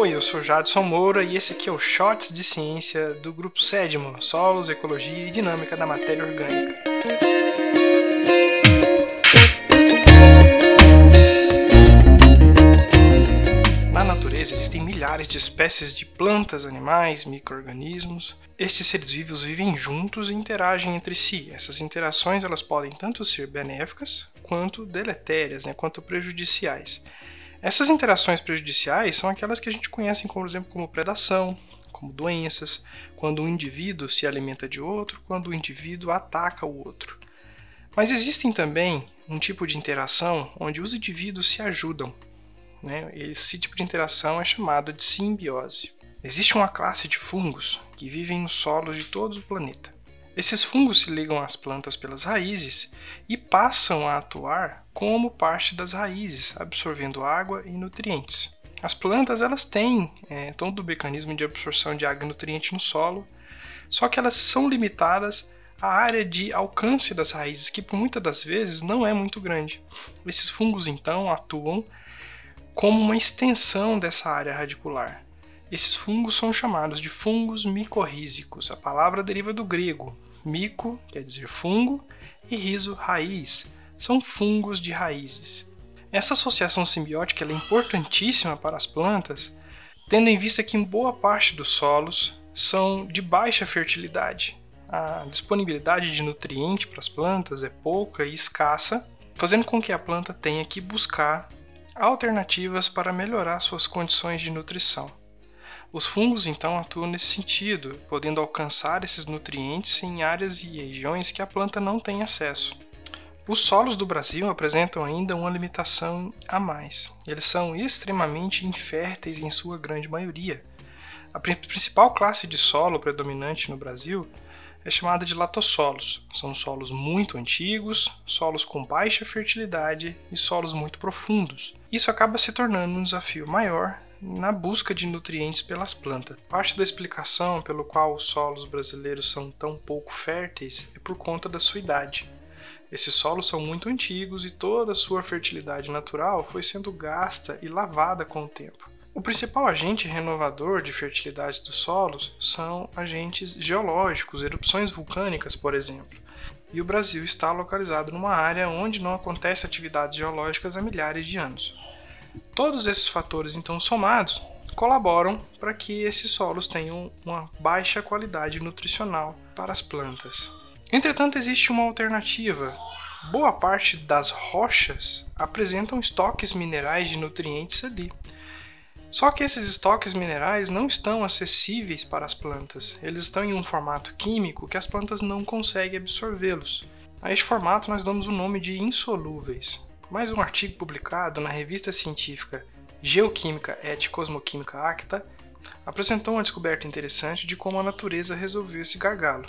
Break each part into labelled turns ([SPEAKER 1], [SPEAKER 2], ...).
[SPEAKER 1] Oi, eu sou Jadson Moura e esse aqui é o Shots de Ciência do Grupo Sedmo, Solos, Ecologia e Dinâmica da Matéria Orgânica. Na natureza existem milhares de espécies de plantas, animais, micro-organismos. Estes seres vivos vivem juntos e interagem entre si. Essas interações elas podem tanto ser benéficas quanto deletérias, né, quanto prejudiciais. Essas interações prejudiciais são aquelas que a gente conhece, por exemplo, como predação, como doenças, quando um indivíduo se alimenta de outro, quando o indivíduo ataca o outro. Mas existem também um tipo de interação onde os indivíduos se ajudam. Né? Esse tipo de interação é chamado de simbiose. Existe uma classe de fungos que vivem nos solos de todo o planeta. Esses fungos se ligam às plantas pelas raízes e passam a atuar como parte das raízes, absorvendo água e nutrientes. As plantas elas têm é, todo o mecanismo de absorção de água e nutriente no solo, só que elas são limitadas à área de alcance das raízes, que por muitas das vezes não é muito grande. Esses fungos então atuam como uma extensão dessa área radicular. Esses fungos são chamados de fungos micorrízicos. A palavra deriva do grego, Mico quer dizer fungo e riso, raiz. São fungos de raízes. Essa associação simbiótica é importantíssima para as plantas, tendo em vista que boa parte dos solos são de baixa fertilidade. A disponibilidade de nutriente para as plantas é pouca e escassa, fazendo com que a planta tenha que buscar alternativas para melhorar suas condições de nutrição. Os fungos então atuam nesse sentido, podendo alcançar esses nutrientes em áreas e regiões que a planta não tem acesso. Os solos do Brasil apresentam ainda uma limitação a mais. Eles são extremamente inférteis em sua grande maioria. A principal classe de solo predominante no Brasil é chamada de latossolos. São solos muito antigos, solos com baixa fertilidade e solos muito profundos. Isso acaba se tornando um desafio maior na busca de nutrientes pelas plantas. Parte da explicação pelo qual os solos brasileiros são tão pouco férteis é por conta da sua idade. Esses solos são muito antigos e toda a sua fertilidade natural foi sendo gasta e lavada com o tempo. O principal agente renovador de fertilidade dos solos são agentes geológicos, erupções vulcânicas, por exemplo. E o Brasil está localizado numa área onde não acontece atividades geológicas há milhares de anos. Todos esses fatores, então, somados, colaboram para que esses solos tenham uma baixa qualidade nutricional para as plantas. Entretanto, existe uma alternativa. Boa parte das rochas apresentam estoques minerais de nutrientes ali. Só que esses estoques minerais não estão acessíveis para as plantas. Eles estão em um formato químico que as plantas não conseguem absorvê-los. A este formato nós damos o nome de insolúveis. Mais um artigo publicado na revista científica Geoquímica et Cosmoquímica Acta apresentou uma descoberta interessante de como a natureza resolveu esse gargalo.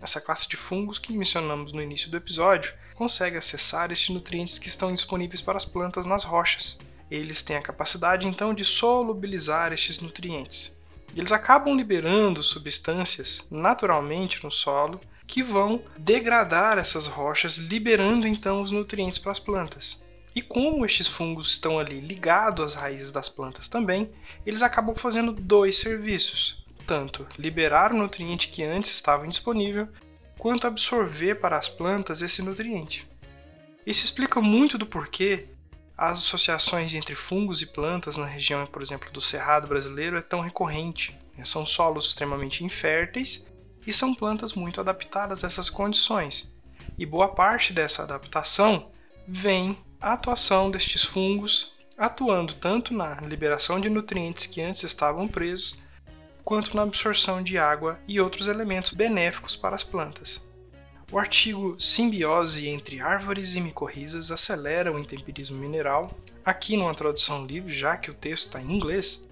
[SPEAKER 1] Essa classe de fungos que mencionamos no início do episódio consegue acessar estes nutrientes que estão disponíveis para as plantas nas rochas. Eles têm a capacidade então de solubilizar estes nutrientes. Eles acabam liberando substâncias naturalmente no solo que vão degradar essas rochas, liberando então os nutrientes para as plantas. E como estes fungos estão ali ligados às raízes das plantas também, eles acabam fazendo dois serviços: tanto liberar o nutriente que antes estava indisponível, quanto absorver para as plantas esse nutriente. Isso explica muito do porquê as associações entre fungos e plantas na região, por exemplo, do Cerrado brasileiro é tão recorrente. São solos extremamente inférteis e são plantas muito adaptadas a essas condições. E boa parte dessa adaptação vem a atuação destes fungos atuando tanto na liberação de nutrientes que antes estavam presos, quanto na absorção de água e outros elementos benéficos para as plantas. O artigo Simbiose entre árvores e micorrizas acelera o intemperismo mineral, aqui numa tradução livre, já que o texto está em inglês,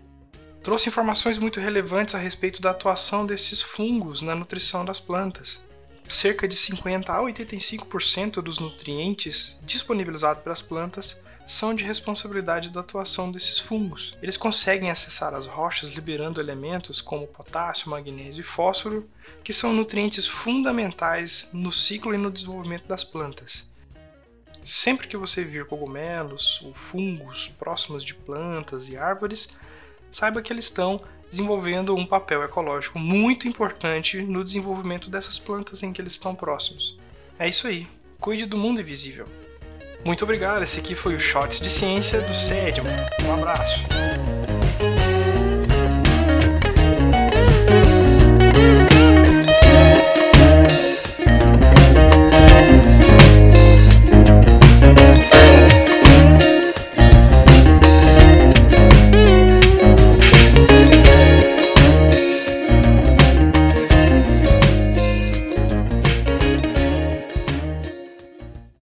[SPEAKER 1] trouxe informações muito relevantes a respeito da atuação desses fungos na nutrição das plantas. Cerca de 50 a 85% dos nutrientes disponibilizados para as plantas são de responsabilidade da atuação desses fungos. Eles conseguem acessar as rochas liberando elementos como potássio, magnésio e fósforo, que são nutrientes fundamentais no ciclo e no desenvolvimento das plantas. Sempre que você vir cogumelos ou fungos próximos de plantas e árvores, saiba que eles estão desenvolvendo um papel ecológico muito importante no desenvolvimento dessas plantas em que eles estão próximos. É isso aí. Cuide do mundo invisível. Muito obrigado. Esse aqui foi o Shots de Ciência do SEDMA. Um abraço.